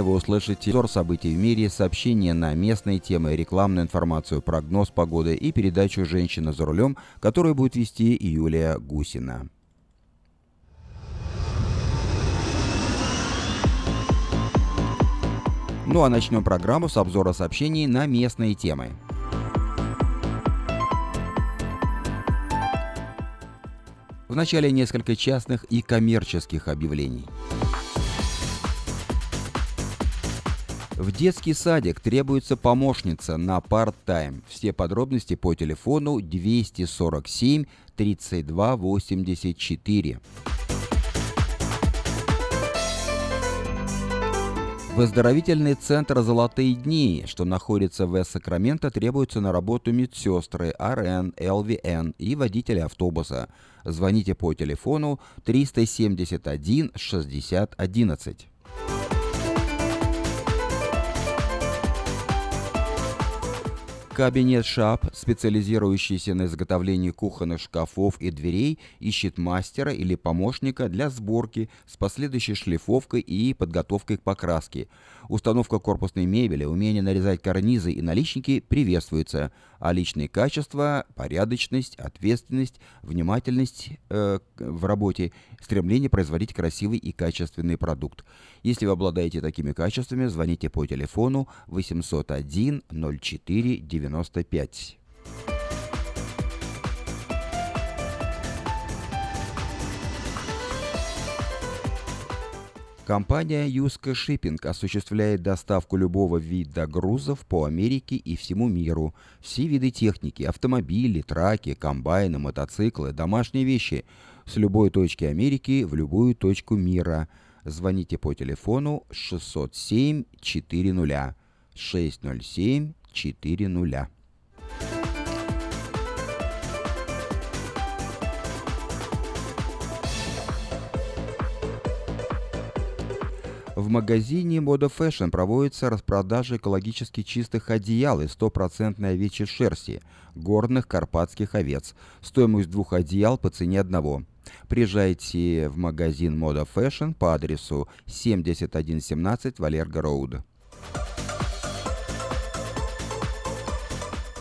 Ранее вы услышите обзор событий в мире, сообщения на местные темы, рекламную информацию, прогноз погоды и передачу «Женщина за рулем», которую будет вести Юлия Гусина. Ну а начнем программу с обзора сообщений на местные темы. Вначале несколько частных и коммерческих объявлений. В детский садик требуется помощница на part-time. Все подробности по телефону 247 32 84. В центр «Золотые дни», что находится в Сакраменто, требуется на работу медсестры, РН, ЛВН и водители автобуса. Звоните по телефону 371 60 11. Кабинет Шап, специализирующийся на изготовлении кухонных шкафов и дверей, ищет мастера или помощника для сборки с последующей шлифовкой и подготовкой к покраске. Установка корпусной мебели, умение нарезать карнизы и наличники приветствуется, а личные качества, порядочность, ответственность, внимательность э, в работе, стремление производить красивый и качественный продукт. Если вы обладаете такими качествами, звоните по телефону 801 04 95. Компания Юска Шиппинг осуществляет доставку любого вида грузов по Америке и всему миру. Все виды техники – автомобили, траки, комбайны, мотоциклы, домашние вещи – с любой точки Америки в любую точку мира. Звоните по телефону 607 400 607 400. В магазине Moda Fashion проводится распродажа экологически чистых одеял из стопроцентной овечьей шерсти, горных карпатских овец. Стоимость двух одеял по цене одного. Приезжайте в магазин Moda Fashion по адресу 7117 Валерго Роуд.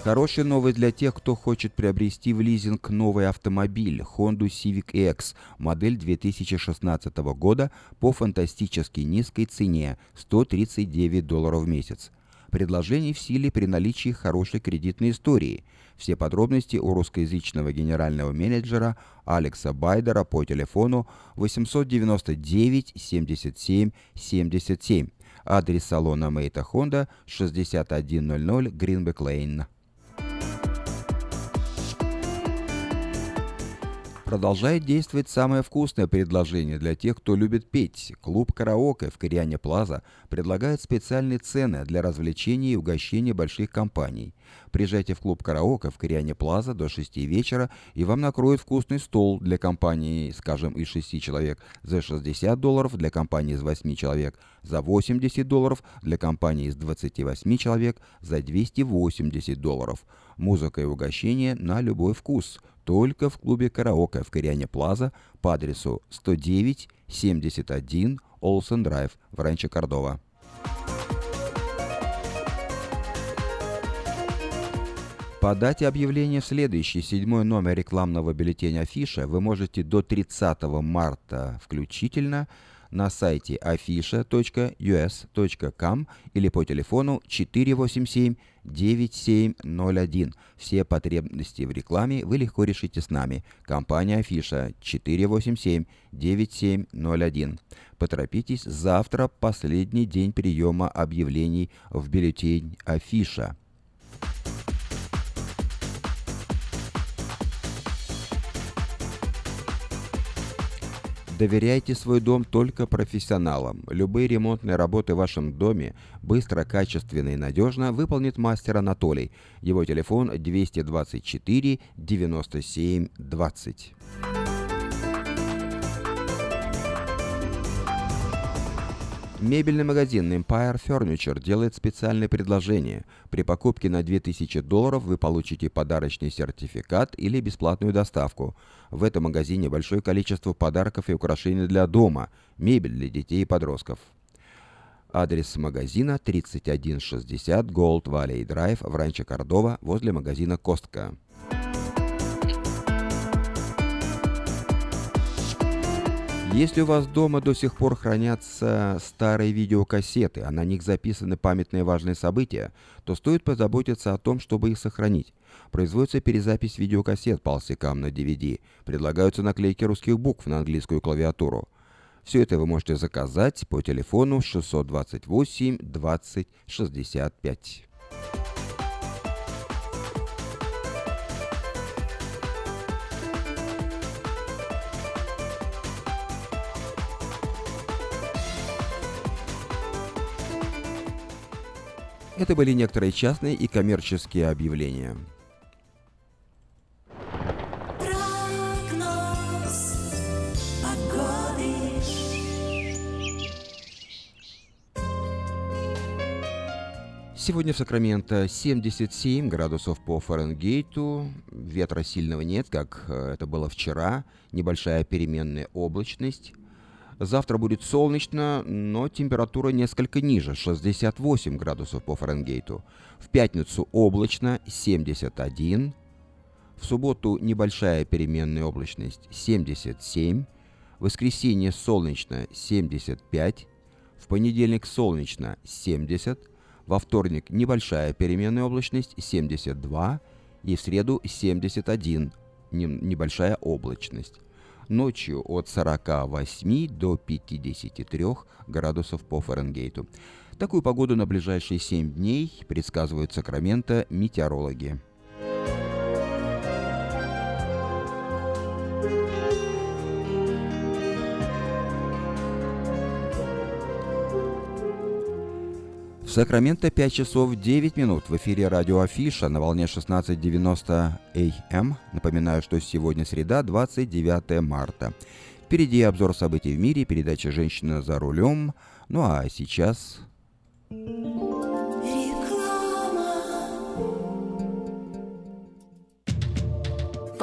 Хорошая новость для тех, кто хочет приобрести в лизинг новый автомобиль Honda Civic X, модель 2016 года по фантастически низкой цене – 139 долларов в месяц. Предложение в силе при наличии хорошей кредитной истории. Все подробности у русскоязычного генерального менеджера Алекса Байдера по телефону 899 77 77. Адрес салона Мейта Honda 6100 Гринбек Лейн. Продолжает действовать самое вкусное предложение для тех, кто любит петь. Клуб «Караоке» в Кориане Плаза предлагает специальные цены для развлечений и угощения больших компаний. Приезжайте в клуб «Караоке» в Кориане Плаза до 6 вечера, и вам накроют вкусный стол для компании, скажем, из 6 человек за 60 долларов, для компании из 8 человек за 80 долларов, для компании из 28 человек за 280 долларов. Музыка и угощение на любой вкус – только в клубе «Караоке» в Кориане Плаза по адресу 109 71 Олсен Драйв в Ранчо Кордова. Подать объявление в следующий седьмой номер рекламного бюллетеня «Афиша» вы можете до 30 марта включительно – на сайте afisha.us.com или по телефону 487-9701. Все потребности в рекламе вы легко решите с нами. Компания Афиша 487-9701. Поторопитесь, завтра последний день приема объявлений в бюллетень Афиша. Доверяйте свой дом только профессионалам. Любые ремонтные работы в вашем доме быстро, качественно и надежно выполнит мастер Анатолий. Его телефон 224 97 20. Мебельный магазин Empire Furniture делает специальное предложение. При покупке на 2000 долларов вы получите подарочный сертификат или бесплатную доставку. В этом магазине большое количество подарков и украшений для дома, мебель для детей и подростков. Адрес магазина 3160 Gold Valley Drive в Ранчо Кордова возле магазина Костка. Если у вас дома до сих пор хранятся старые видеокассеты, а на них записаны памятные важные события, то стоит позаботиться о том, чтобы их сохранить. Производится перезапись видеокассет по алсикам на DVD. Предлагаются наклейки русских букв на английскую клавиатуру. Все это вы можете заказать по телефону 628 20 65. Это были некоторые частные и коммерческие объявления. Сегодня в Сакраменто 77 градусов по Фаренгейту, ветра сильного нет, как э, это было вчера, небольшая переменная облачность. Завтра будет солнечно, но температура несколько ниже, 68 градусов по Фаренгейту. В пятницу облачно, 71. В субботу небольшая переменная облачность, 77. В воскресенье солнечно, 75. В понедельник солнечно, 70. Во вторник небольшая переменная облачность, 72. И в среду 71, небольшая облачность ночью от 48 до 53 градусов по Фаренгейту. Такую погоду на ближайшие 7 дней предсказывают Сакраменто метеорологи. Сакраменто 5 часов 9 минут в эфире радио Афиша на волне 16.90 АМ. Напоминаю, что сегодня среда, 29 марта. Впереди обзор событий в мире, передача «Женщина за рулем». Ну а сейчас...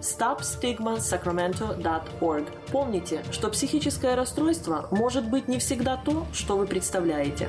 stopstigmasacramento.org. Помните, что психическое расстройство может быть не всегда то, что вы представляете.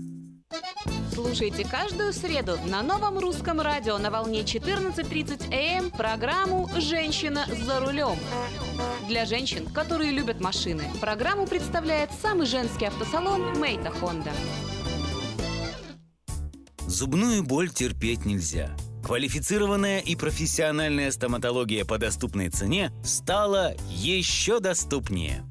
Слушайте каждую среду на новом русском радио на волне 14.30 АМ программу «Женщина за рулем». Для женщин, которые любят машины, программу представляет самый женский автосалон «Мейта Хонда». Зубную боль терпеть нельзя. Квалифицированная и профессиональная стоматология по доступной цене стала еще доступнее –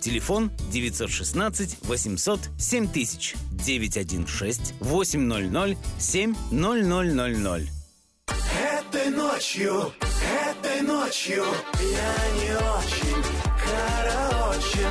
Телефон 916 800 7000 916 800 7000. Этой ночью, этой ночью я не очень, короче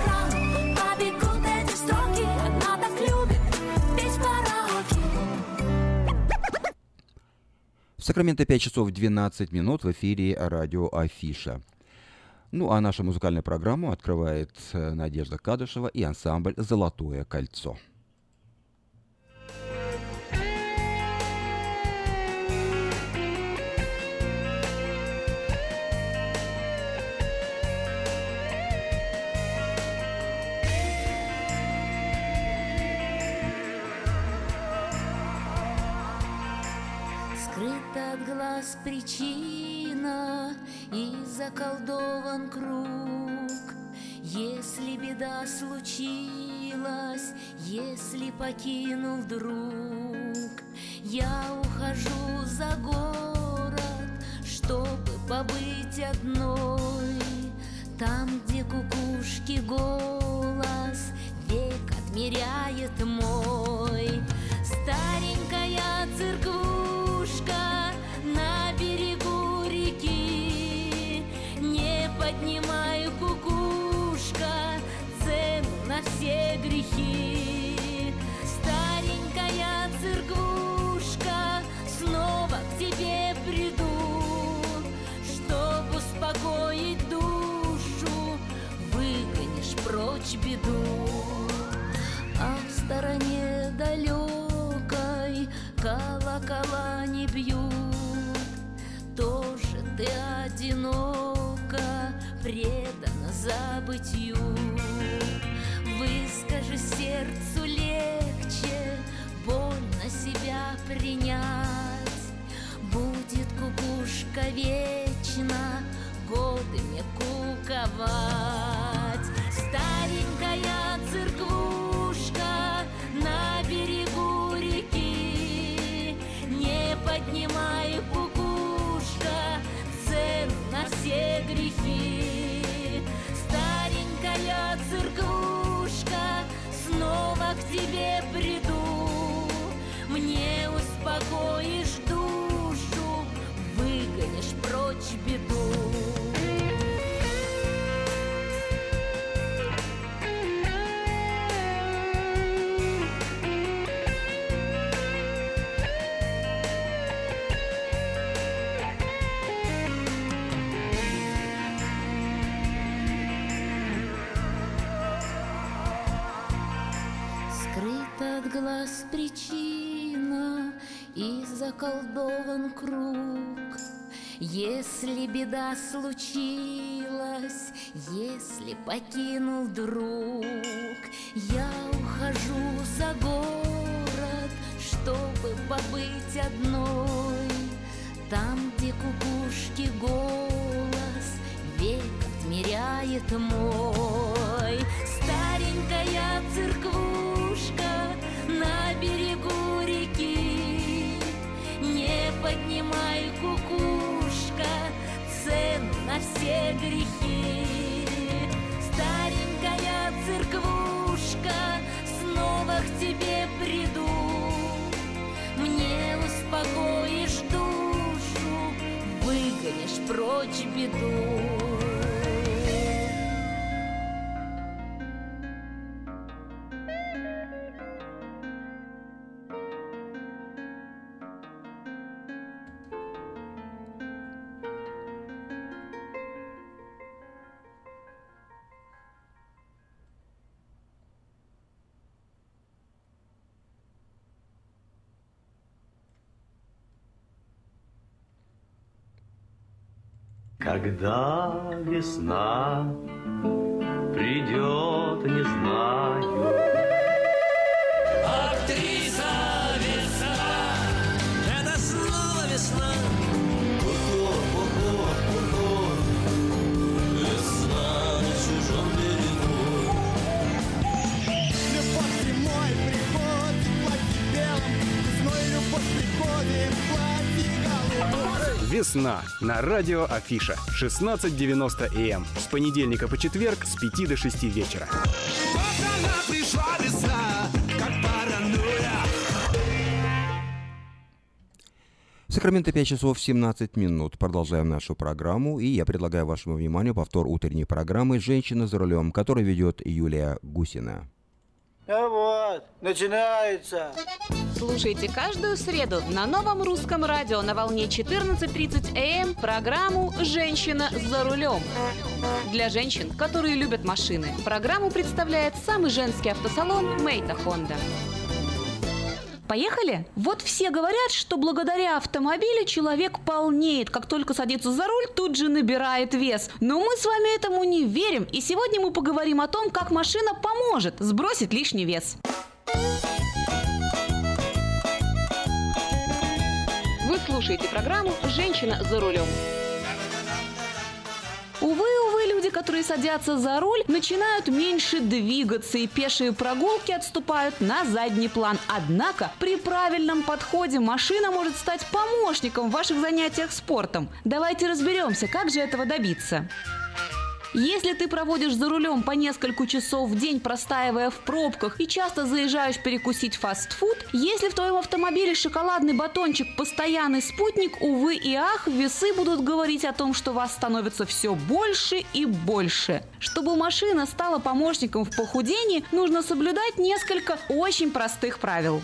В Сакраменто 5 часов 12 минут в эфире радио Афиша. Ну а нашу музыкальную программу открывает э, Надежда Кадышева и ансамбль «Золотое кольцо». Нас причина и заколдован круг. Если беда случилась, если покинул друг, я ухожу за город, чтобы побыть одной. Принять Будет кукушка вечно годами куковать заколдован круг. Если беда случилась, если покинул друг, я ухожу за город, чтобы побыть одной. Там, где кукушки голос век отмеряет мой. Старенькая церквушка на все грехи. Старенькая церквушка, снова к тебе приду. Мне успокоишь душу, выгонишь прочь беду. Когда весна придет, «Весна» на радио Афиша 16.90 АМ с понедельника по четверг с 5 до 6 вечера. Вот она пришла весна, как паранойя. Сакраменто 5 часов 17 минут. Продолжаем нашу программу. И я предлагаю вашему вниманию повтор утренней программы «Женщина за рулем», которую ведет Юлия Гусина. А вот, начинается. Слушайте каждую среду на новом русском радио на волне 14.30 АМ программу «Женщина за рулем». Для женщин, которые любят машины, программу представляет самый женский автосалон «Мейта Хонда». Поехали? Вот все говорят, что благодаря автомобилю человек полнеет. Как только садится за руль, тут же набирает вес. Но мы с вами этому не верим. И сегодня мы поговорим о том, как машина поможет сбросить лишний вес. Слушаете программу «Женщина за рулем». Увы, увы, люди, которые садятся за руль, начинают меньше двигаться, и пешие прогулки отступают на задний план. Однако при правильном подходе машина может стать помощником в ваших занятиях спортом. Давайте разберемся, как же этого добиться. Если ты проводишь за рулем по несколько часов в день, простаивая в пробках и часто заезжаешь перекусить фастфуд, если в твоем автомобиле шоколадный батончик постоянный спутник, увы и ах, весы будут говорить о том, что вас становится все больше и больше. Чтобы машина стала помощником в похудении, нужно соблюдать несколько очень простых правил.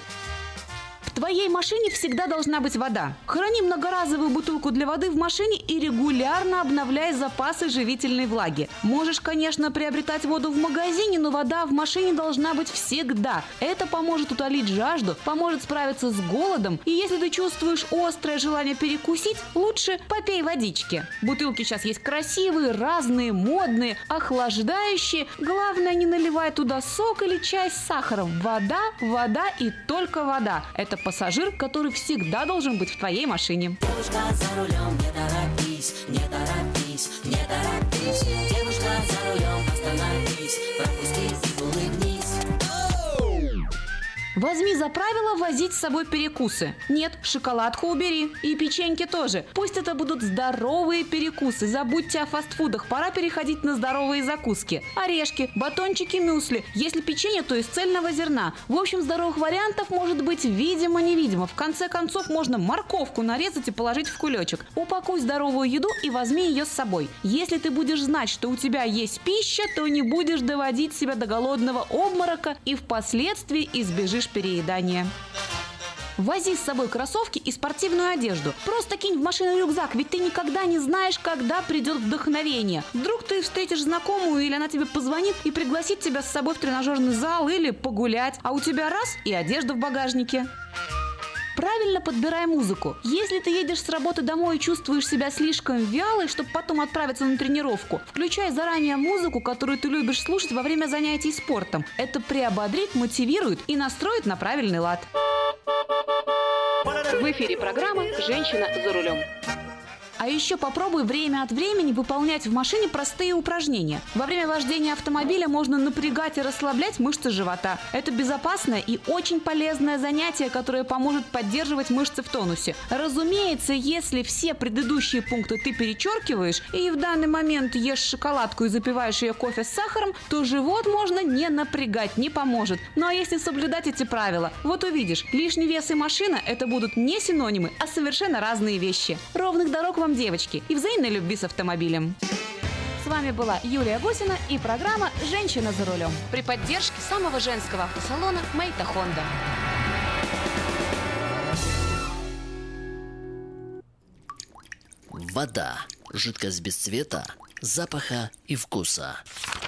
Твоей машине всегда должна быть вода. Храни многоразовую бутылку для воды в машине и регулярно обновляй запасы живительной влаги. Можешь, конечно, приобретать воду в магазине, но вода в машине должна быть всегда. Это поможет утолить жажду, поможет справиться с голодом. И если ты чувствуешь острое желание перекусить, лучше попей водички. Бутылки сейчас есть красивые, разные, модные, охлаждающие. Главное, не наливай туда сок или чай с сахаром. Вода, вода и только вода. Это пассажир, который всегда должен быть в твоей машине. Девушка за рулем, не торопись, не торопись, не торопись. Девушка за рулем, остановись, пропусти Возьми за правило возить с собой перекусы. Нет, шоколадку убери. И печеньки тоже. Пусть это будут здоровые перекусы. Забудьте о фастфудах. Пора переходить на здоровые закуски. Орешки, батончики, мюсли. Если печенье, то из цельного зерна. В общем, здоровых вариантов может быть видимо-невидимо. В конце концов, можно морковку нарезать и положить в кулечек. Упакуй здоровую еду и возьми ее с собой. Если ты будешь знать, что у тебя есть пища, то не будешь доводить себя до голодного обморока и впоследствии избежишь переедания. Вози с собой кроссовки и спортивную одежду. Просто кинь в машину рюкзак, ведь ты никогда не знаешь, когда придет вдохновение. Вдруг ты встретишь знакомую или она тебе позвонит и пригласит тебя с собой в тренажерный зал или погулять, а у тебя раз и одежда в багажнике. Правильно подбирай музыку. Если ты едешь с работы домой и чувствуешь себя слишком вялой, чтобы потом отправиться на тренировку, включай заранее музыку, которую ты любишь слушать во время занятий спортом. Это приободрит, мотивирует и настроит на правильный лад. В эфире программа «Женщина за рулем». А еще попробуй время от времени выполнять в машине простые упражнения. Во время вождения автомобиля можно напрягать и расслаблять мышцы живота. Это безопасное и очень полезное занятие, которое поможет поддерживать мышцы в тонусе. Разумеется, если все предыдущие пункты ты перечеркиваешь и в данный момент ешь шоколадку и запиваешь ее кофе с сахаром, то живот можно не напрягать, не поможет. Ну а если соблюдать эти правила, вот увидишь, лишний вес и машина – это будут не синонимы, а совершенно разные вещи. Ровных дорог вам, девочки, и взаимной любви с автомобилем. С вами была Юлия Гусина и программа «Женщина за рулем» при поддержке самого женского автосалона «Мейта Хонда». Вода. Жидкость без цвета, запаха и вкуса.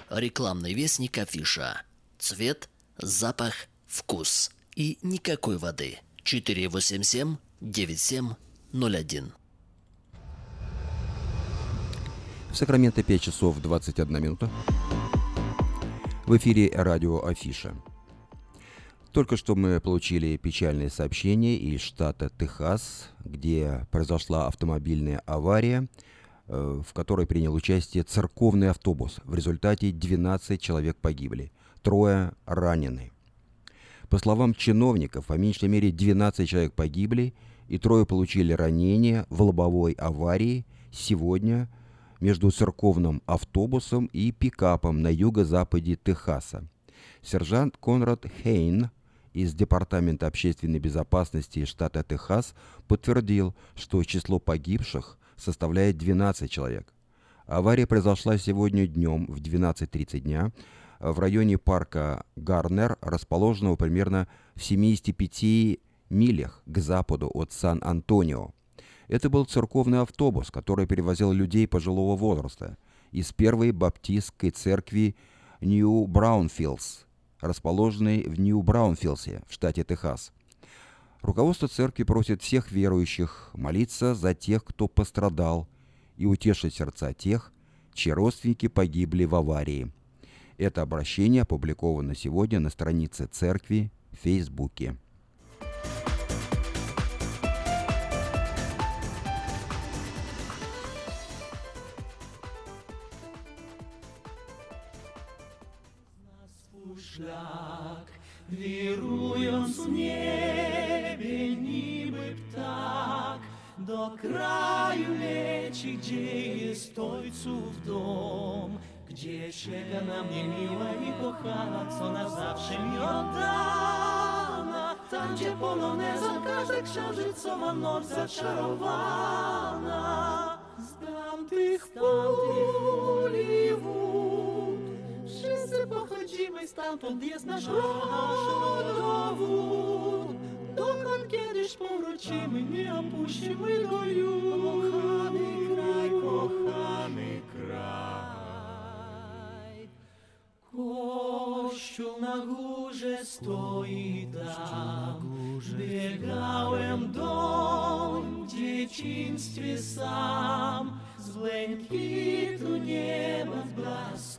Рекламный вестник афиша. Цвет, запах, вкус. И никакой воды. 487-9701. В Сакраменто 5 часов 21 минута. В эфире радио Афиша. Только что мы получили печальное сообщение из штата Техас, где произошла автомобильная авария, э, в которой принял участие церковный автобус. В результате 12 человек погибли, трое ранены. По словам чиновников, по меньшей мере 12 человек погибли и трое получили ранения в лобовой аварии сегодня между церковным автобусом и пикапом на юго-западе Техаса. Сержант Конрад Хейн из Департамента общественной безопасности штата Техас подтвердил, что число погибших составляет 12 человек. Авария произошла сегодня днем в 12.30 дня в районе парка Гарнер, расположенного примерно в 75 милях к западу от Сан-Антонио. Это был церковный автобус, который перевозил людей пожилого возраста из первой баптистской церкви Нью-Браунфилдс, расположенной в Нью-Браунфилсе в штате Техас. Руководство церкви просит всех верующих молиться за тех, кто пострадал, и утешить сердца тех, чьи родственники погибли в аварии. Это обращение опубликовано сегодня на странице церкви в Фейсбуке. Wirując w niebie niby ptak, do kraju leci, gdzie jest ojców dom, gdzie czeka na mnie miła i kochana, co na zawsze mi oddana. Tam, gdzie poloneza, każda księżycowa noc zaczarowana. Z tamtych pól i wód Rodowód. Dokąd kiedyś powrócimy, nie opuścimy go już. Kochany kraj, kochany kraj. Kościół na górze stoi tam, biegałem dom w dzieciństwie sam. Z błękitu nieba w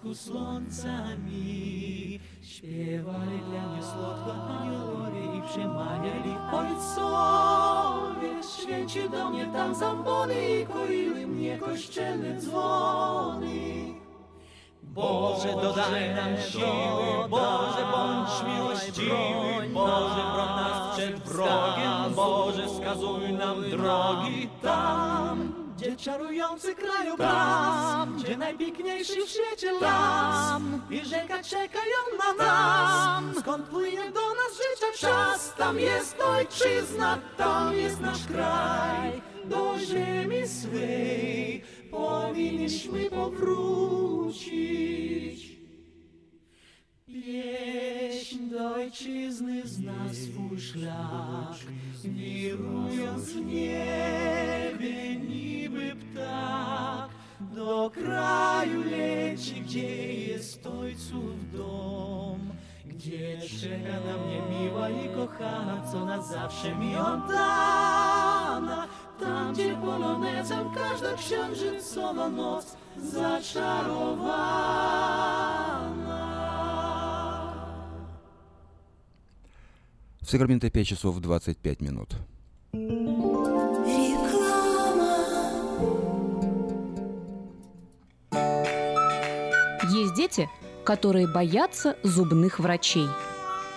blasku słońca mi. Śpiewali dla mnie słodko aniołowie i przemawiali ojcowie. Święci do mnie tam zambony i koiły mnie kościelne dzwony. Boże, dodaj nam siły, Boże, bądź miłościwy, Boże, broń nas przed wrogiem, Boże, wskazuj nam drogi tam, czarujący krajobraz, gdzie najpiękniejszy w świecie las i rzeka czekają na nas. Skąd płynie do nas życia czas, tam jest ojczyzna, tam jest nasz kraj. Do ziemi swej powinniśmy powrócić. Pieśń do ojczyzny zna swój szlak, wirując w niebie niby ptak. Do kraju leci, gdzie jest ojców dom, gdzie czeka na mnie miła i kochana, co na zawsze mi oddana. Tam, gdzie polonezem każda księżycowa noc zaczarowana. В Сакраменто 5 часов 25 минут. Есть дети, которые боятся зубных врачей.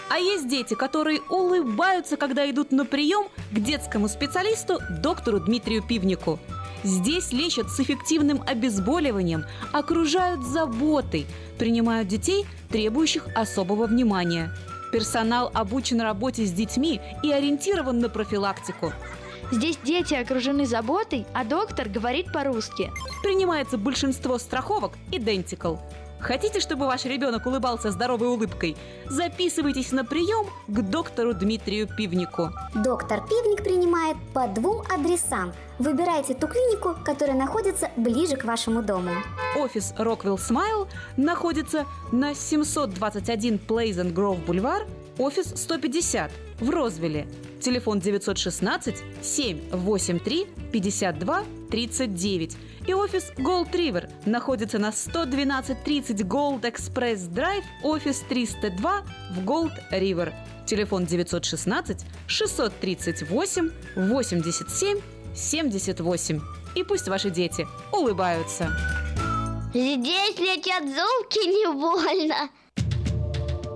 А есть дети, которые улыбаются, когда идут на прием к детскому специалисту доктору Дмитрию Пивнику. Здесь лечат с эффективным обезболиванием, окружают заботой, принимают детей, требующих особого внимания. Персонал обучен работе с детьми и ориентирован на профилактику. Здесь дети окружены заботой, а доктор говорит по-русски. Принимается большинство страховок Identical. Хотите, чтобы ваш ребенок улыбался здоровой улыбкой? Записывайтесь на прием к доктору Дмитрию Пивнику. Доктор Пивник принимает по двум адресам. Выбирайте ту клинику, которая находится ближе к вашему дому. Офис Rockwell Smile находится на 721 Pleasant Grove Бульвар, офис 150 в Розвилле. Телефон 916 783 52 39. И офис Gold River находится на 11230 Gold Express Drive, офис 302 в Gold River. Телефон 916 638 87 78. И пусть ваши дети улыбаются. Здесь летят золки не больно.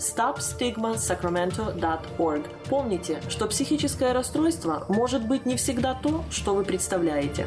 stopstigmasacramento.org. Помните, что психическое расстройство может быть не всегда то, что вы представляете.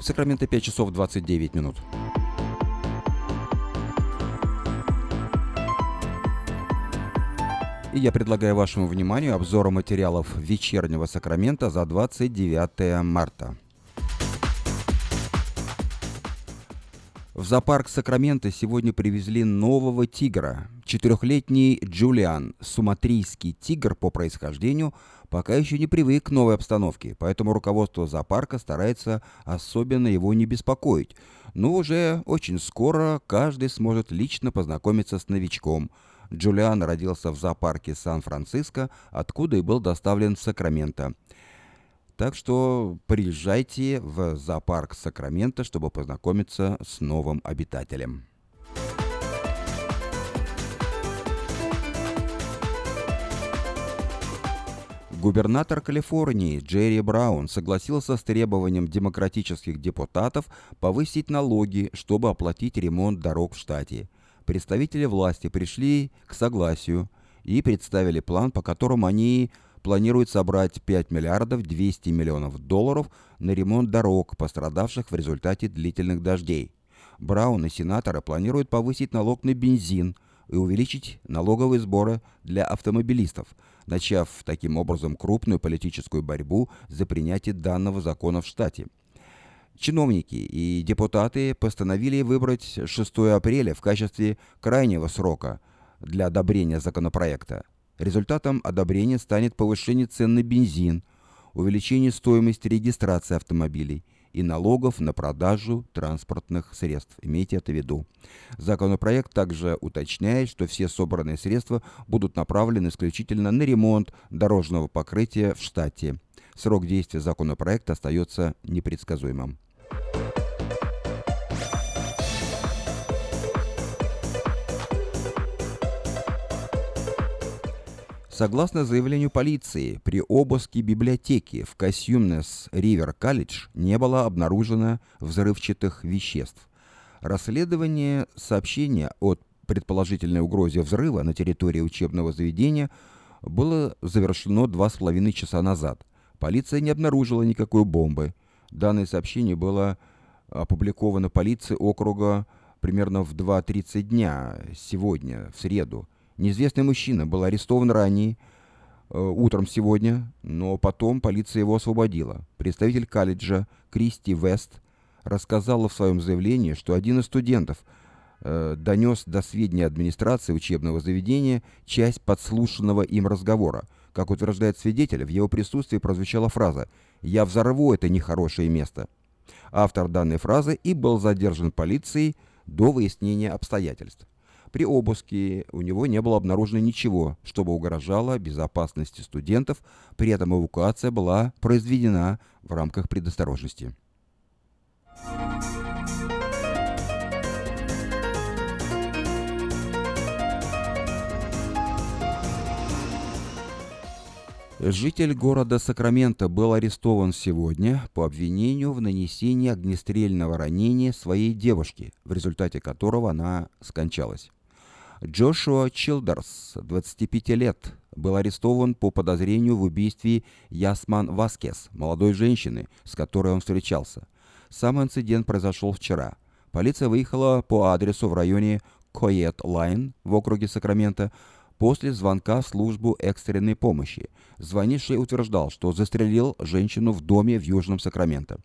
В Сакраменто 5 часов 29 минут. И я предлагаю вашему вниманию обзор материалов вечернего Сакрамента за 29 марта. В зоопарк Сакрамента сегодня привезли нового тигра. Четырехлетний Джулиан, суматрийский тигр по происхождению, пока еще не привык к новой обстановке, поэтому руководство зоопарка старается особенно его не беспокоить. Но уже очень скоро каждый сможет лично познакомиться с новичком. Джулиан родился в зоопарке Сан-Франциско, откуда и был доставлен в Сакраменто. Так что приезжайте в зоопарк Сакрамента, чтобы познакомиться с новым обитателем. Губернатор Калифорнии Джерри Браун согласился с требованием демократических депутатов повысить налоги, чтобы оплатить ремонт дорог в штате. Представители власти пришли к согласию и представили план, по которому они планируют собрать 5 миллиардов 200 миллионов долларов на ремонт дорог, пострадавших в результате длительных дождей. Браун и сенаторы планируют повысить налог на бензин и увеличить налоговые сборы для автомобилистов, начав таким образом крупную политическую борьбу за принятие данного закона в штате. Чиновники и депутаты постановили выбрать 6 апреля в качестве крайнего срока для одобрения законопроекта. Результатом одобрения станет повышение цен на бензин, увеличение стоимости регистрации автомобилей и налогов на продажу транспортных средств. Имейте это в виду. Законопроект также уточняет, что все собранные средства будут направлены исключительно на ремонт дорожного покрытия в штате. Срок действия законопроекта остается непредсказуемым. Согласно заявлению полиции, при обыске библиотеки в Касьюмнес Ривер Колледж не было обнаружено взрывчатых веществ. Расследование сообщения о предположительной угрозе взрыва на территории учебного заведения было завершено два с половиной часа назад. Полиция не обнаружила никакой бомбы. Данное сообщение было опубликовано полицией округа примерно в 2.30 дня сегодня, в среду. Неизвестный мужчина был арестован ранее, э, утром сегодня, но потом полиция его освободила. Представитель колледжа Кристи Вест рассказала в своем заявлении, что один из студентов э, донес до сведения администрации учебного заведения часть подслушанного им разговора. Как утверждает свидетель, в его присутствии прозвучала фраза «Я взорву это нехорошее место». Автор данной фразы и был задержан полицией до выяснения обстоятельств. При обыске у него не было обнаружено ничего, чтобы угрожало безопасности студентов, при этом эвакуация была произведена в рамках предосторожности. Житель города Сакраменто был арестован сегодня по обвинению в нанесении огнестрельного ранения своей девушке, в результате которого она скончалась. Джошуа Чилдерс, 25 лет, был арестован по подозрению в убийстве Ясман Васкес, молодой женщины, с которой он встречался. Сам инцидент произошел вчера. Полиция выехала по адресу в районе Коет-Лайн в округе Сакраменто, после звонка в службу экстренной помощи. Звонивший утверждал, что застрелил женщину в доме в Южном Сакраменто.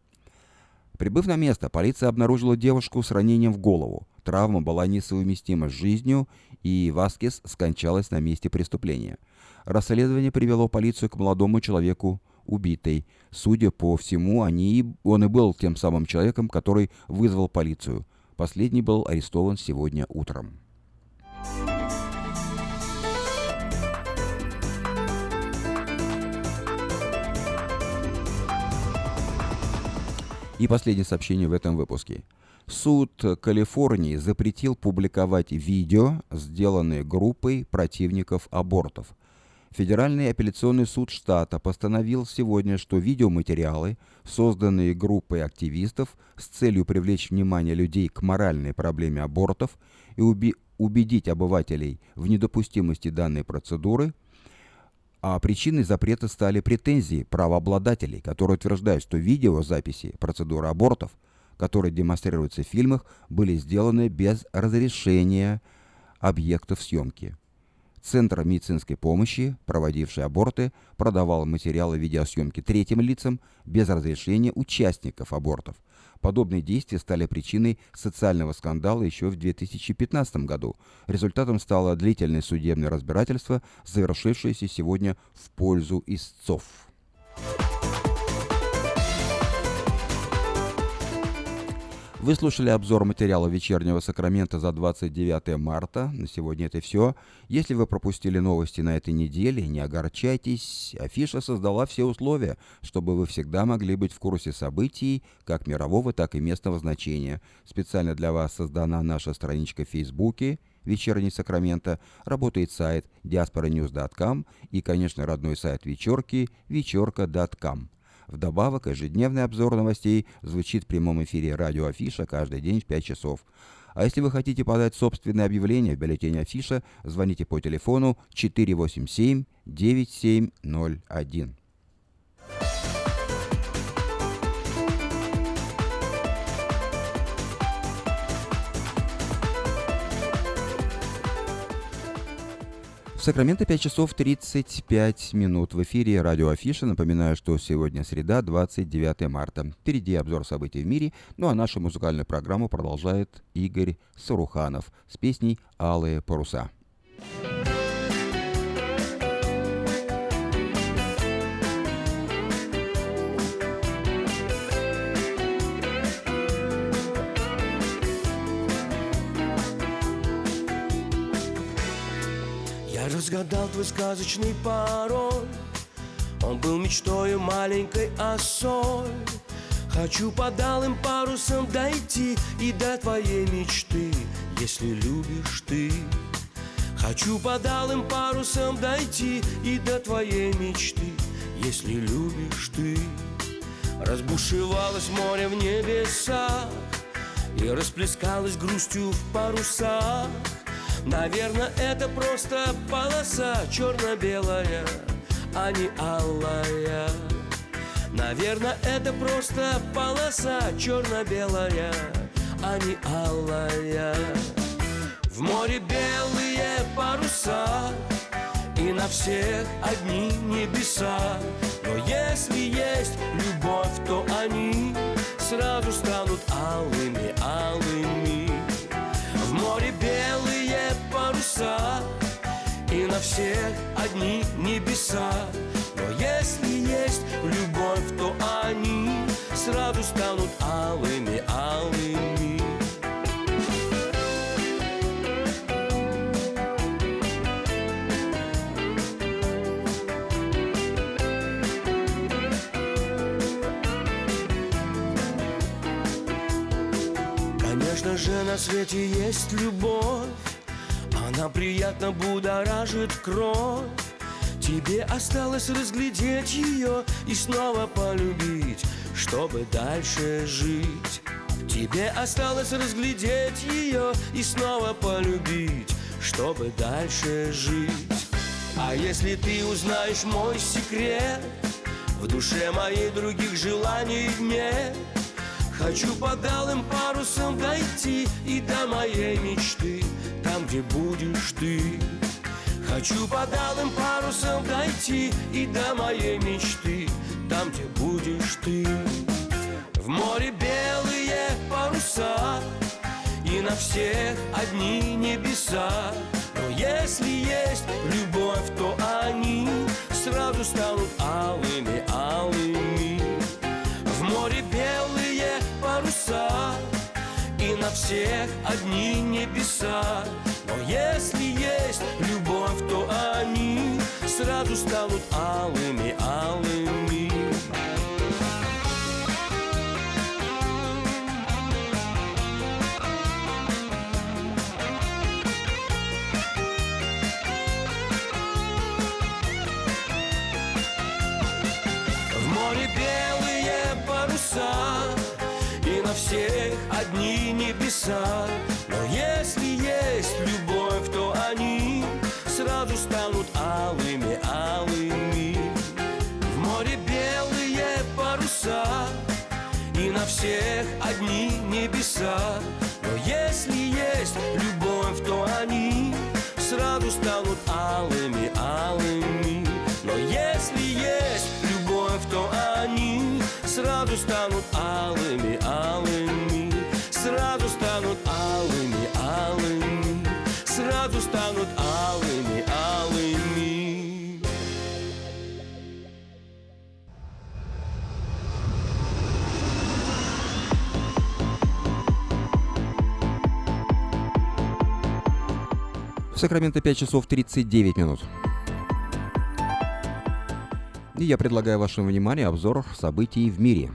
Прибыв на место, полиция обнаружила девушку с ранением в голову. Травма была несовместима с жизнью, и Васкес скончалась на месте преступления. Расследование привело полицию к молодому человеку, убитой. Судя по всему, они, он и был тем самым человеком, который вызвал полицию. Последний был арестован сегодня утром. И последнее сообщение в этом выпуске. Суд Калифорнии запретил публиковать видео, сделанные группой противников абортов. Федеральный апелляционный суд штата постановил сегодня, что видеоматериалы, созданные группой активистов с целью привлечь внимание людей к моральной проблеме абортов и уби убедить обывателей в недопустимости данной процедуры – а причиной запрета стали претензии правообладателей, которые утверждают, что видеозаписи процедуры абортов, которые демонстрируются в фильмах, были сделаны без разрешения объектов съемки. Центр медицинской помощи, проводивший аборты, продавал материалы видеосъемки третьим лицам без разрешения участников абортов. Подобные действия стали причиной социального скандала еще в 2015 году. Результатом стало длительное судебное разбирательство, завершившееся сегодня в пользу истцов. Вы слушали обзор материала вечернего Сакрамента за 29 марта. На сегодня это все. Если вы пропустили новости на этой неделе, не огорчайтесь. Афиша создала все условия, чтобы вы всегда могли быть в курсе событий, как мирового, так и местного значения. Специально для вас создана наша страничка в Фейсбуке «Вечерний Сакраменто», работает сайт diasporanews.com и, конечно, родной сайт вечерки вечерка.com. Вдобавок, ежедневный обзор новостей звучит в прямом эфире радио Афиша каждый день в 5 часов. А если вы хотите подать собственное объявление в бюллетене Афиша, звоните по телефону 487 9701. Сакраменто 5 часов 35 минут. В эфире радио Афиша. Напоминаю, что сегодня среда, 29 марта. Впереди обзор событий в мире. Ну а нашу музыкальную программу продолжает Игорь Саруханов с песней «Алые паруса». Разгадал твой сказочный пароль. Он был мечтою маленькой осой. Хочу под алым парусом дойти И до твоей мечты, если любишь ты. Хочу под алым парусом дойти И до твоей мечты, если любишь ты. Разбушевалось море в небесах И расплескалось грустью в парусах Наверное, это просто полоса черно-белая, а не алая. Наверное, это просто полоса черно-белая, а не алая. В море белые паруса, и на всех одни небеса. Но если есть любовь, то они сразу станут алыми, алыми. Паруса И на всех одни небеса Но если есть любовь, то сразу станут алыми, алыми. Конечно же на свете есть любовь Она приятно будоражит кровь Тебе осталось разглядеть ее и снова полюбить, чтобы дальше жить. Тебе осталось разглядеть ее и снова полюбить, чтобы дальше жить. А если ты узнаешь мой секрет, в душе моей других желаний нет, Хочу под алым парусом дойти и до моей мечты, там, где будешь ты. Хочу под алым парусом дойти и до моей мечты, там, где будешь ты. В море белые паруса, и на всех одни небеса. Но если есть любовь, то они сразу станут алыми, алыми. В море белые паруса, на всех одни небеса. Но если есть любовь, то они сразу станут алыми, алыми. Небеса. Но если есть любовь, то они сразу станут алыми, алыми. В море белые паруса, и на всех одни небеса. Но если есть любовь, то они сразу станут алыми, алыми. Но если есть любовь, то они сразу станут алыми. Сакраменто 5 часов 39 минут. И я предлагаю вашему вниманию обзор событий в мире.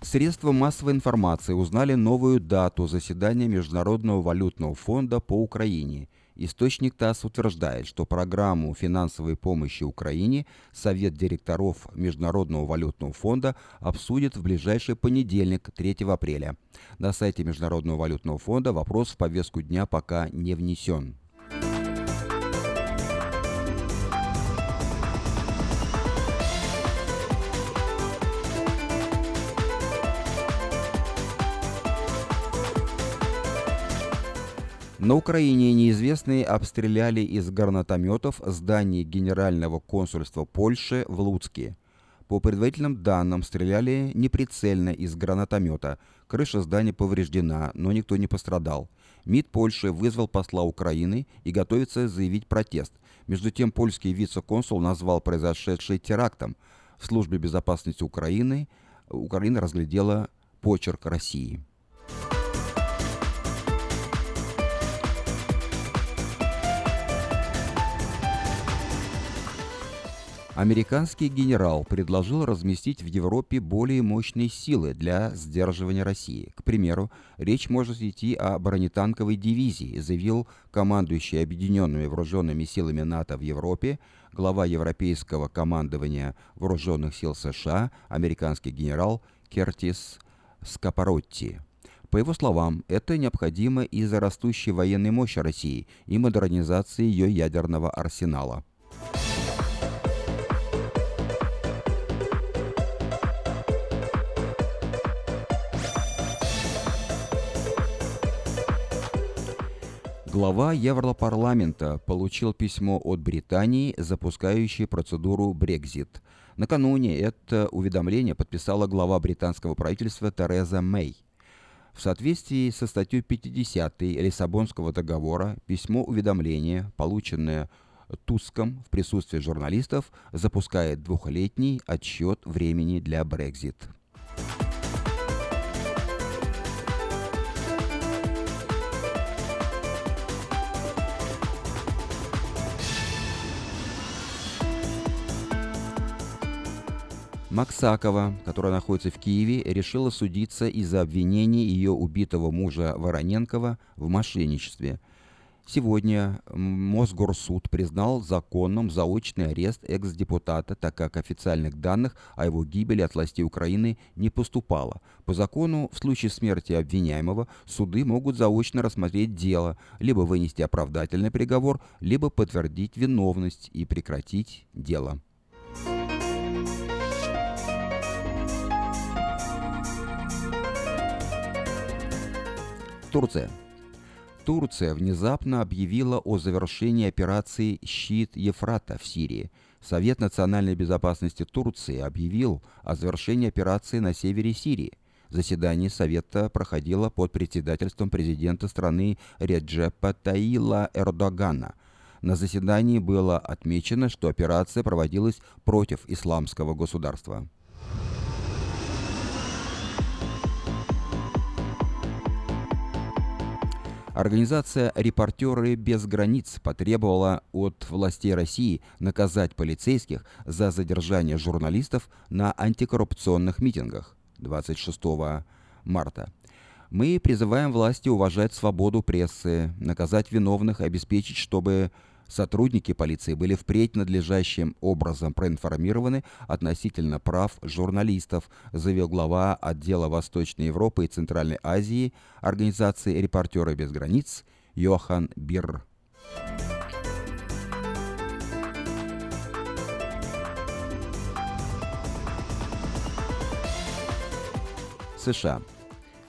Средства массовой информации узнали новую дату заседания Международного валютного фонда по Украине. Источник ТАСС утверждает, что программу финансовой помощи Украине Совет директоров Международного валютного фонда обсудит в ближайший понедельник, 3 апреля. На сайте Международного валютного фонда вопрос в повестку дня пока не внесен. На Украине неизвестные обстреляли из гранатометов здание Генерального консульства Польши в Луцке. По предварительным данным, стреляли неприцельно из гранатомета. Крыша здания повреждена, но никто не пострадал. МИД Польши вызвал посла Украины и готовится заявить протест. Между тем, польский вице-консул назвал произошедшее терактом. В службе безопасности Украины Украина разглядела почерк России. Американский генерал предложил разместить в Европе более мощные силы для сдерживания России. К примеру, речь может идти о бронетанковой дивизии, заявил командующий Объединенными вооруженными силами НАТО в Европе, глава Европейского командования вооруженных сил США, американский генерал Кертис Скапаротти. По его словам, это необходимо из-за растущей военной мощи России и модернизации ее ядерного арсенала. Глава Европарламента получил письмо от Британии, запускающее процедуру Брекзит. Накануне это уведомление подписала глава британского правительства Тереза Мэй. В соответствии со статьей 50 Лиссабонского договора письмо уведомления, полученное Туском в присутствии журналистов запускает двухлетний отсчет времени для Брекзит. Максакова, которая находится в Киеве, решила судиться из-за обвинений ее убитого мужа Вороненкова в мошенничестве. Сегодня Мосгорсуд признал законным заочный арест экс-депутата, так как официальных данных о его гибели от властей Украины не поступало. По закону, в случае смерти обвиняемого, суды могут заочно рассмотреть дело, либо вынести оправдательный приговор, либо подтвердить виновность и прекратить дело. Турция. Турция внезапно объявила о завершении операции «Щит Ефрата» в Сирии. Совет национальной безопасности Турции объявил о завершении операции на севере Сирии. Заседание Совета проходило под председательством президента страны Реджепа Таила Эрдогана. На заседании было отмечено, что операция проводилась против исламского государства. Организация «Репортеры без границ» потребовала от властей России наказать полицейских за задержание журналистов на антикоррупционных митингах 26 марта. Мы призываем власти уважать свободу прессы, наказать виновных обеспечить, чтобы Сотрудники полиции были впредь надлежащим образом проинформированы относительно прав журналистов, заявил глава отдела Восточной Европы и Центральной Азии организации «Репортеры без границ» Йохан Бирр. США.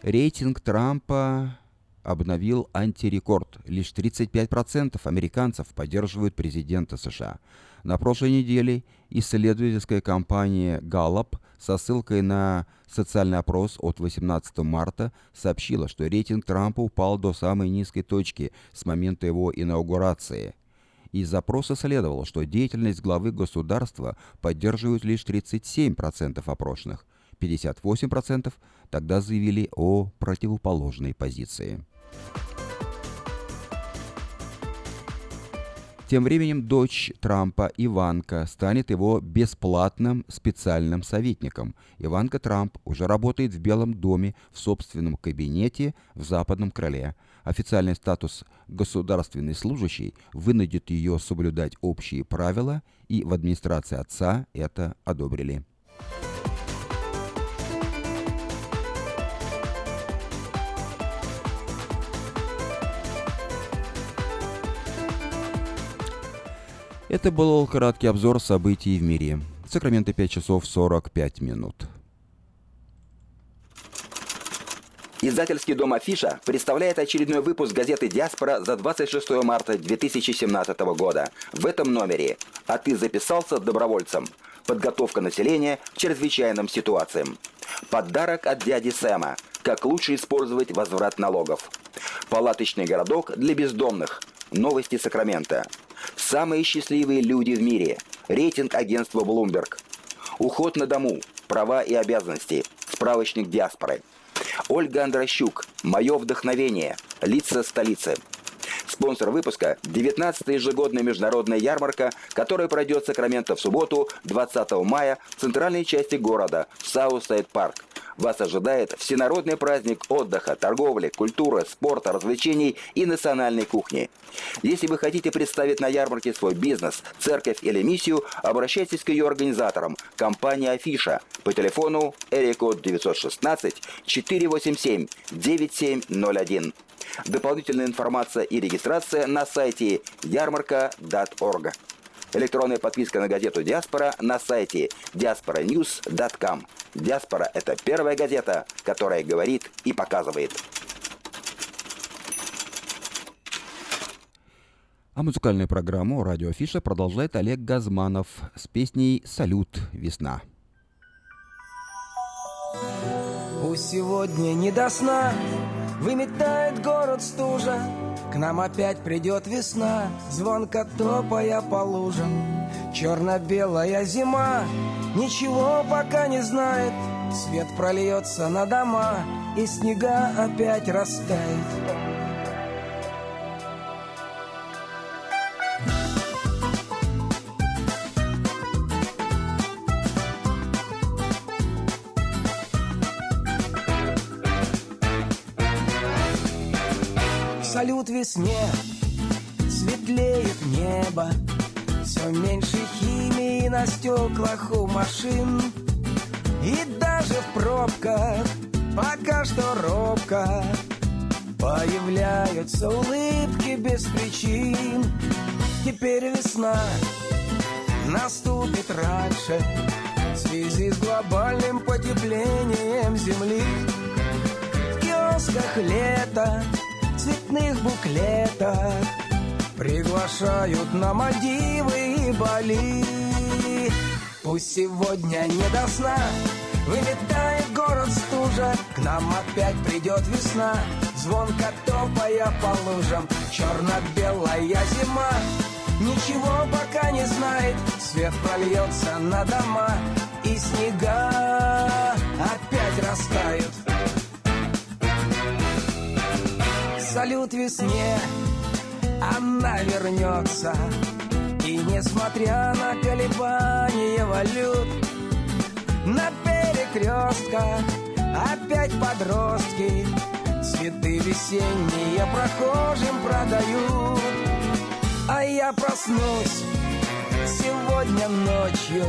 Рейтинг Трампа обновил антирекорд. Лишь 35% американцев поддерживают президента США. На прошлой неделе исследовательская компания Gallup со ссылкой на социальный опрос от 18 марта сообщила, что рейтинг Трампа упал до самой низкой точки с момента его инаугурации. Из запроса следовало, что деятельность главы государства поддерживают лишь 37% опрошенных. 58% тогда заявили о противоположной позиции. Тем временем дочь Трампа Иванка станет его бесплатным специальным советником. Иванка Трамп уже работает в Белом доме в собственном кабинете в Западном крыле. Официальный статус государственной служащей вынудит ее соблюдать общие правила, и в администрации отца это одобрили. Это был краткий обзор событий в мире. Сакраменто 5 часов 45 минут. Издательский дом «Афиша» представляет очередной выпуск газеты «Диаспора» за 26 марта 2017 года. В этом номере «А ты записался добровольцем?» Подготовка населения к чрезвычайным ситуациям. Подарок от дяди Сэма. Как лучше использовать возврат налогов. Палаточный городок для бездомных. Новости Сакрамента. Самые счастливые люди в мире. Рейтинг агентства Bloomberg. Уход на дому. Права и обязанности. Справочник диаспоры. Ольга Андрощук. Мое вдохновение. Лица столицы. Спонсор выпуска – 19-я ежегодная международная ярмарка, которая пройдет в Сакраменто в субботу, 20 мая, в центральной части города, в Southside Park. Вас ожидает всенародный праздник отдыха, торговли, культуры, спорта, развлечений и национальной кухни. Если вы хотите представить на ярмарке свой бизнес, церковь или миссию, обращайтесь к ее организаторам, компания Афиша, по телефону area code 916 487 9701. Дополнительная информация и регистрация на сайте ярмарка.org. Электронная подписка на газету «Диаспора» на сайте diasporanews.com. «Диаспора» — это первая газета, которая говорит и показывает. А музыкальную программу «Радио Афиша» продолжает Олег Газманов с песней «Салют. Весна». Пусть сегодня не до сна Выметает город стужа К нам опять придет весна, звонко топая по лужам. Черно-белая зима, ничего пока не знает. Свет прольется на дома, и снега опять растает. Салют весне, светлеет небо, все меньше химии на стеклах у машин. И даже в пробках пока что робко Появляются улыбки без причин. Теперь весна наступит раньше В связи с глобальным потеплением Земли. В киосках лето, цветных буклетах Приглашают на Мальдивы и Бали. Пусть сегодня не до сна Выметает город стужа К нам опять придет весна. Звонко топая по лужам Черно-белая зима. Ничего пока не знает Свет прольется на дома И снега опять растают Салют весне Она вернется. И несмотря на колебания валют На перекрестках опять подростки Цветы весенние прохожим продают. А я проснусь сегодня ночью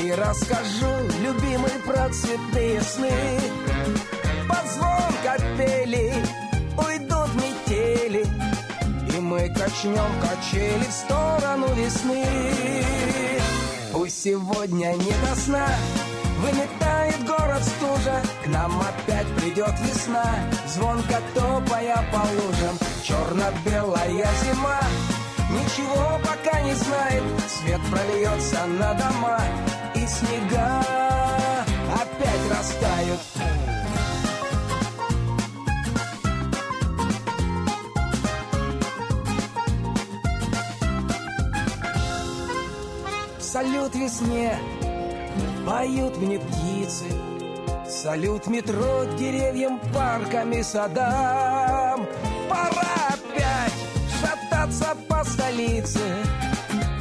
И расскажу, любимый, про цветные сны. Под звон и мы качнем качели в сторону весны. Пусть сегодня не до сна Выметает город стужа. К нам опять придет весна Звонко топая по лужам. Черно-белая зима Ничего пока не знает. Свет прольется на дома И снега опять растают Салют весне, поют мне птицы. Салют метро деревьям, паркам и садам. Пора опять шататься по столице.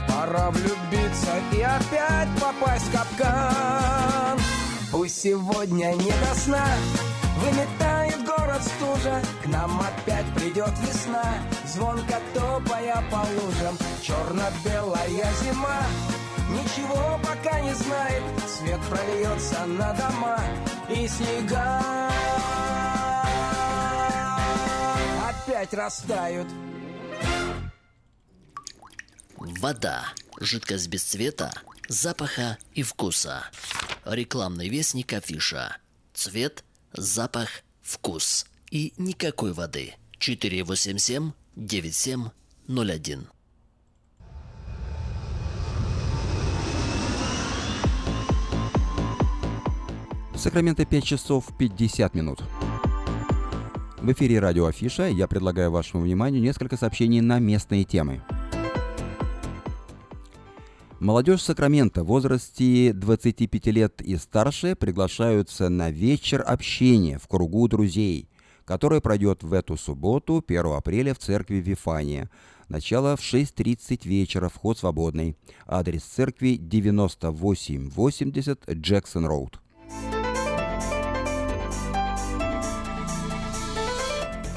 Пора влюбиться и опять попасть в капкан. Пусть сегодня не до сна Выметает город стужа. К нам опять придет весна Звонко топая по лужам. Черно-белая зима Ничего пока не знает Свет прольется на дома И снега Опять растают Вода. Жидкость без цвета, запаха и вкуса. Рекламный вестник афиша. Цвет, запах, вкус. И никакой воды. 487 9701. Сакраменто 5 часов 50 минут. В эфире радио Афиша я предлагаю вашему вниманию несколько сообщений на местные темы. Молодежь Сакрамента в возрасте 25 лет и старше приглашаются на вечер общения в кругу друзей, который пройдет в эту субботу, 1 апреля, в церкви Вифания. Начало в 6.30 вечера, вход свободный. Адрес церкви 9880 Джексон Роуд.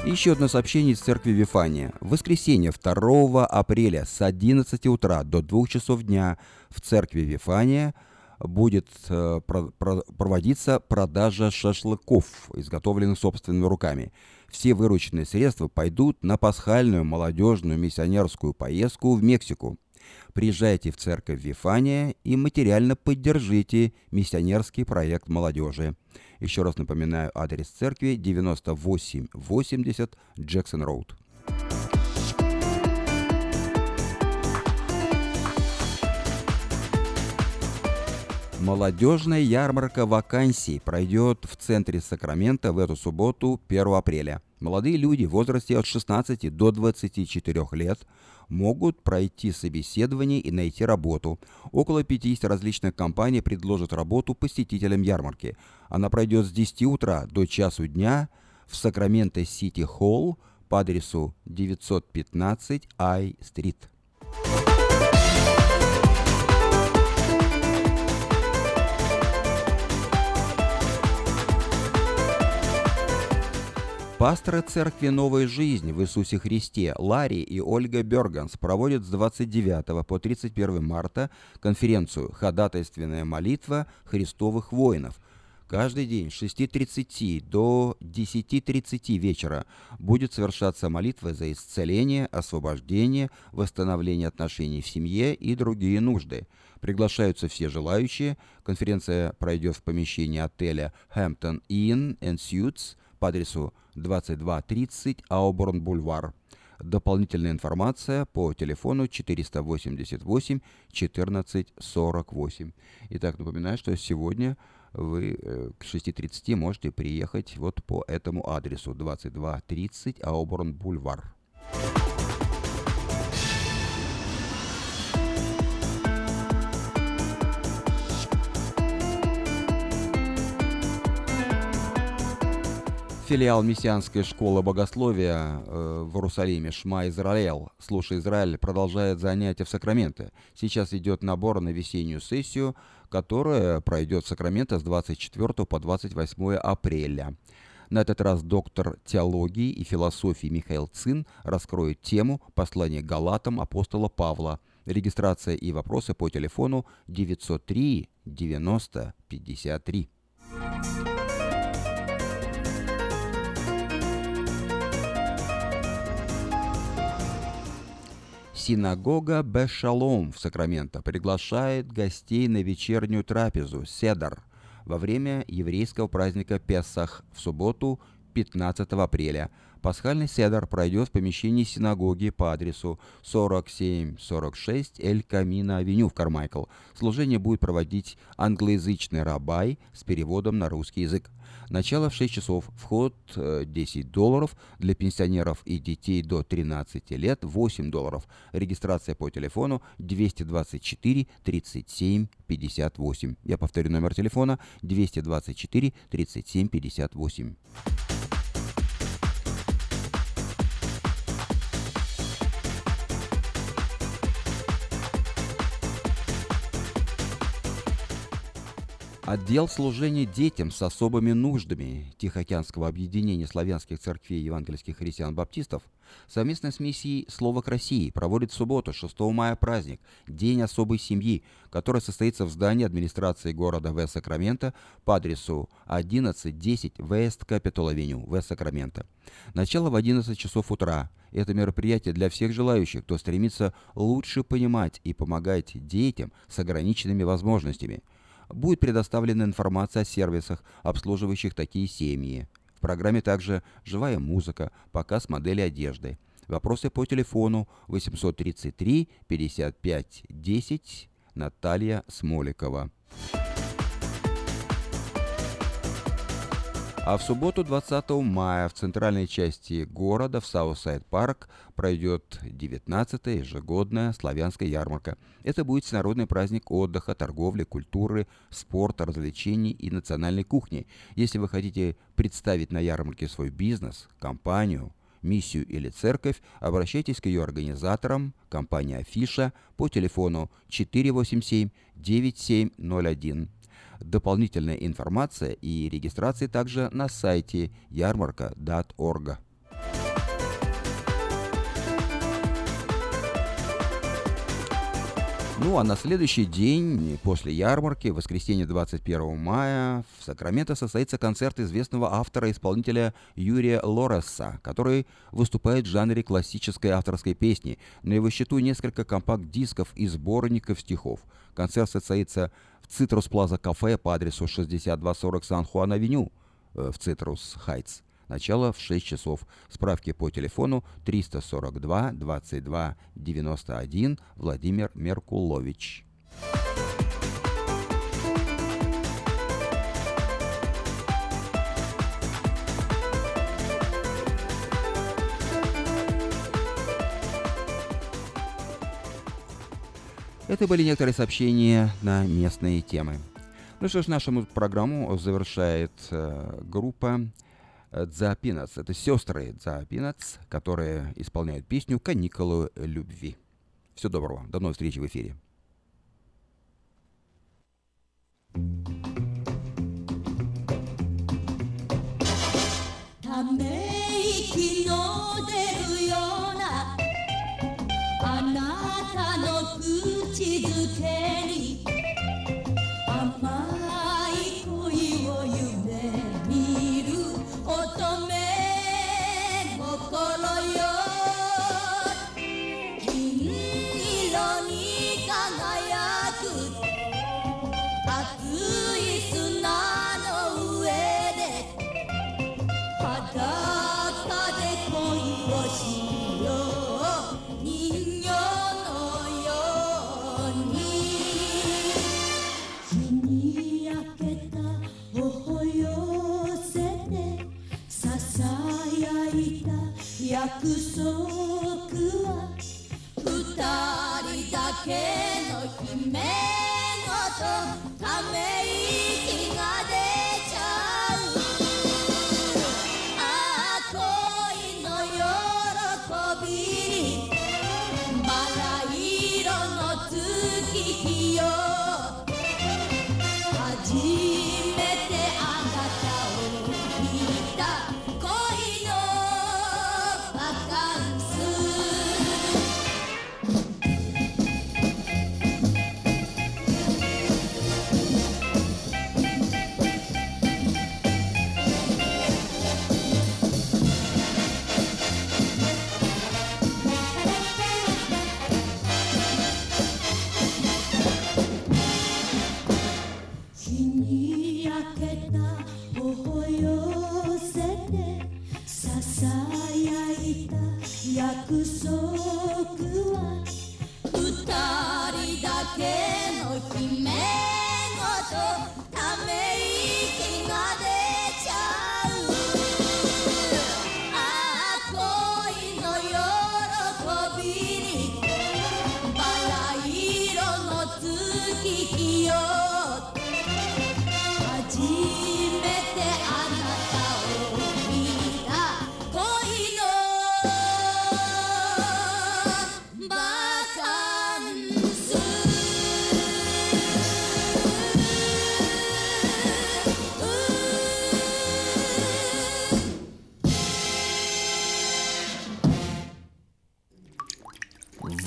Еще одно сообщение из церкви Вифания. В воскресенье 2 апреля с 11 утра до 2 часов дня в церкви Вифания будет э, про- про- проводиться продажа шашлыков, изготовленных собственными руками. Все вырученные средства пойдут на пасхальную молодежную миссионерскую поездку в Мексику. Приезжайте в церковь Вифания и материально поддержите миссионерский проект молодежи. Еще раз напоминаю, адрес церкви 9880 Джексон Роуд. Молодежная ярмарка вакансий пройдет в центре Сакрамента в эту субботу, 1 апреля. Молодые люди в возрасте от 16 до 24 лет могут пройти собеседование и найти работу. Около 50 различных компаний предложат работу посетителям ярмарки. Она пройдет с 10 утра до часу дня в Сакраменто Сити Холл по адресу 915 I-стрит. Пасторы церкви «Новая жизнь» в Иисусе Христе Ларри и Ольга Берганс проводят с 29 по 31 марта конференцию «Ходатайственная молитва Христовых воинов», Каждый день с 6.30 до 10.30 вечера будет совершаться молитва за исцеление, освобождение, восстановление отношений в семье и другие нужды. Приглашаются все желающие. Конференция пройдет в помещении отеля Hampton Inn and Suites по адресу 2230 Ауборн Бульвар. Дополнительная информация по телефону 488 14 48. Итак, напоминаю, что сегодня вы э, к 6.30 можете приехать вот по этому адресу 2230 Ауборн Бульвар. Филиал Мессианской школы богословия э, в Иерусалиме Шма Израиль, Слушай Израиль, продолжает занятия в Сакраменто. Сейчас идет набор на весеннюю сессию, которая пройдет в Сакраменто с 24 по 28 апреля. На этот раз доктор теологии и философии Михаил Цин раскроет тему послания Галатам апостола Павла. Регистрация и вопросы по телефону 903 90 53. Синагога Бешалом в Сакраменто приглашает гостей на вечернюю трапезу «Седар» во время еврейского праздника Песах в субботу 15 апреля. Пасхальный седар пройдет в помещении синагоги по адресу 4746 Эль Камина Авеню в Кармайкл. Служение будет проводить англоязычный рабай с переводом на русский язык. Начало в 6 часов. Вход 10 э, долларов. Для пенсионеров и детей до 13 лет 8 долларов. Регистрация по телефону 224 37 58. Я повторю номер телефона 224 37 58. Отдел служения детям с особыми нуждами Тихоокеанского объединения славянских церквей евангельских христиан-баптистов совместно с миссией «Слово к России» проводит в субботу, 6 мая, праздник «День особой семьи», который состоится в здании администрации города В. Сакраменто по адресу 1110 Вест Капитол Авеню, В. Сакраменто. Начало в 11 часов утра. Это мероприятие для всех желающих, кто стремится лучше понимать и помогать детям с ограниченными возможностями – будет предоставлена информация о сервисах, обслуживающих такие семьи. В программе также живая музыка, показ модели одежды. Вопросы по телефону 833 55 10 Наталья Смоликова. А в субботу 20 мая в центральной части города, в Southside Park, пройдет 19-я ежегодная славянская ярмарка. Это будет всенародный праздник отдыха, торговли, культуры, спорта, развлечений и национальной кухни. Если вы хотите представить на ярмарке свой бизнес, компанию, миссию или церковь, обращайтесь к ее организаторам, компания Афиша, по телефону 487 9701 Дополнительная информация и регистрация также на сайте ярмарка.орг. Ну а на следующий день после ярмарки, в воскресенье 21 мая, в Сакраменто состоится концерт известного автора-исполнителя Юрия Лореса, который выступает в жанре классической авторской песни. На его счету несколько компакт-дисков и сборников стихов. Концерт состоится Citrus Plaza Cafe по адресу 6240 San Juan Avenue э, в Citrus Heights. Начало в 6 часов. Справки по телефону 342 22 91 Владимир Меркулович. Это были некоторые сообщения на местные темы. Ну что ж, нашу программу завершает э, группа э, The Peanuts. Это сестры The Peanuts, которые исполняют песню «Каникулы любви». Всего доброго. До новой встречи в эфире. thank you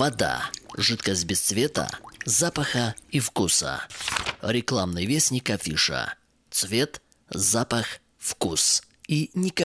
Вода. Жидкость без цвета, запаха и вкуса. Рекламный вестник афиша. Цвет, запах, вкус. И никак